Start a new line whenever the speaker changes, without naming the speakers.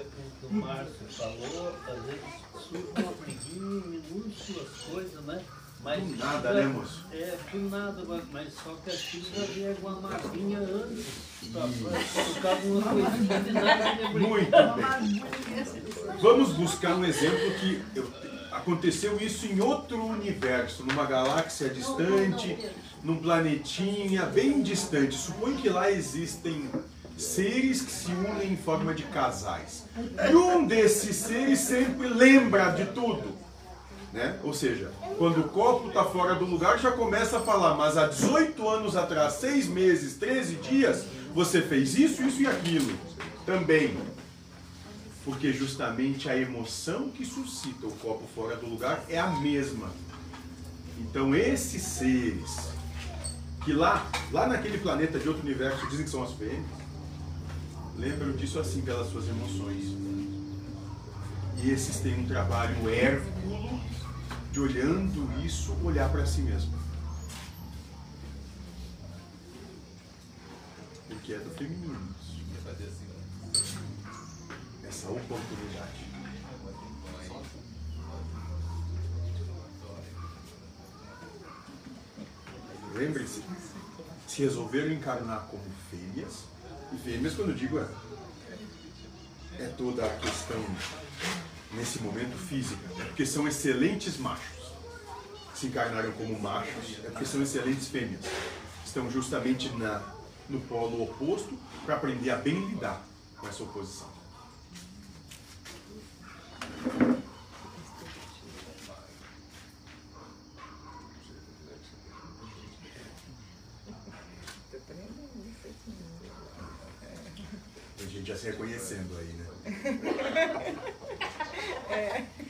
que o Márcio falou, às vezes surge uma briguinha, minúsculas coisas, né? Mas
Do nada, né, moço?
É, do nada, mas- mas só que aquilo já vier uma mavinha antes. Pra, pra colocar uma coisinha de nada briga.
Muito bem. Vamos buscar um exemplo que eu- aconteceu isso em outro universo, numa galáxia distante, num planetinha bem distante. Supõe que lá existem seres que se unem em forma de casais. E um desses seres sempre lembra de tudo. Né? Ou seja, quando o copo está fora do lugar, já começa a falar, mas há 18 anos atrás, 6 meses, 13 dias, você fez isso, isso e aquilo. Também. Porque justamente a emoção que suscita o copo fora do lugar é a mesma. Então esses seres que lá, lá naquele planeta de outro universo dizem que são as fêmeas, lembram disso assim pelas suas emoções. E esses têm um trabalho hérculo de olhando isso, olhar para si mesmo. Porque é do feminino. isso. Essa oportunidade. Lembre-se, se resolveram encarnar como fêmeas, fêmeas quando eu digo é, é toda a questão nesse momento física, é porque são excelentes machos. Se encarnaram como machos, é porque são excelentes fêmeas. Estão justamente na, no polo oposto para aprender a bem lidar com essa oposição. Gente já se reconhecendo aí, né?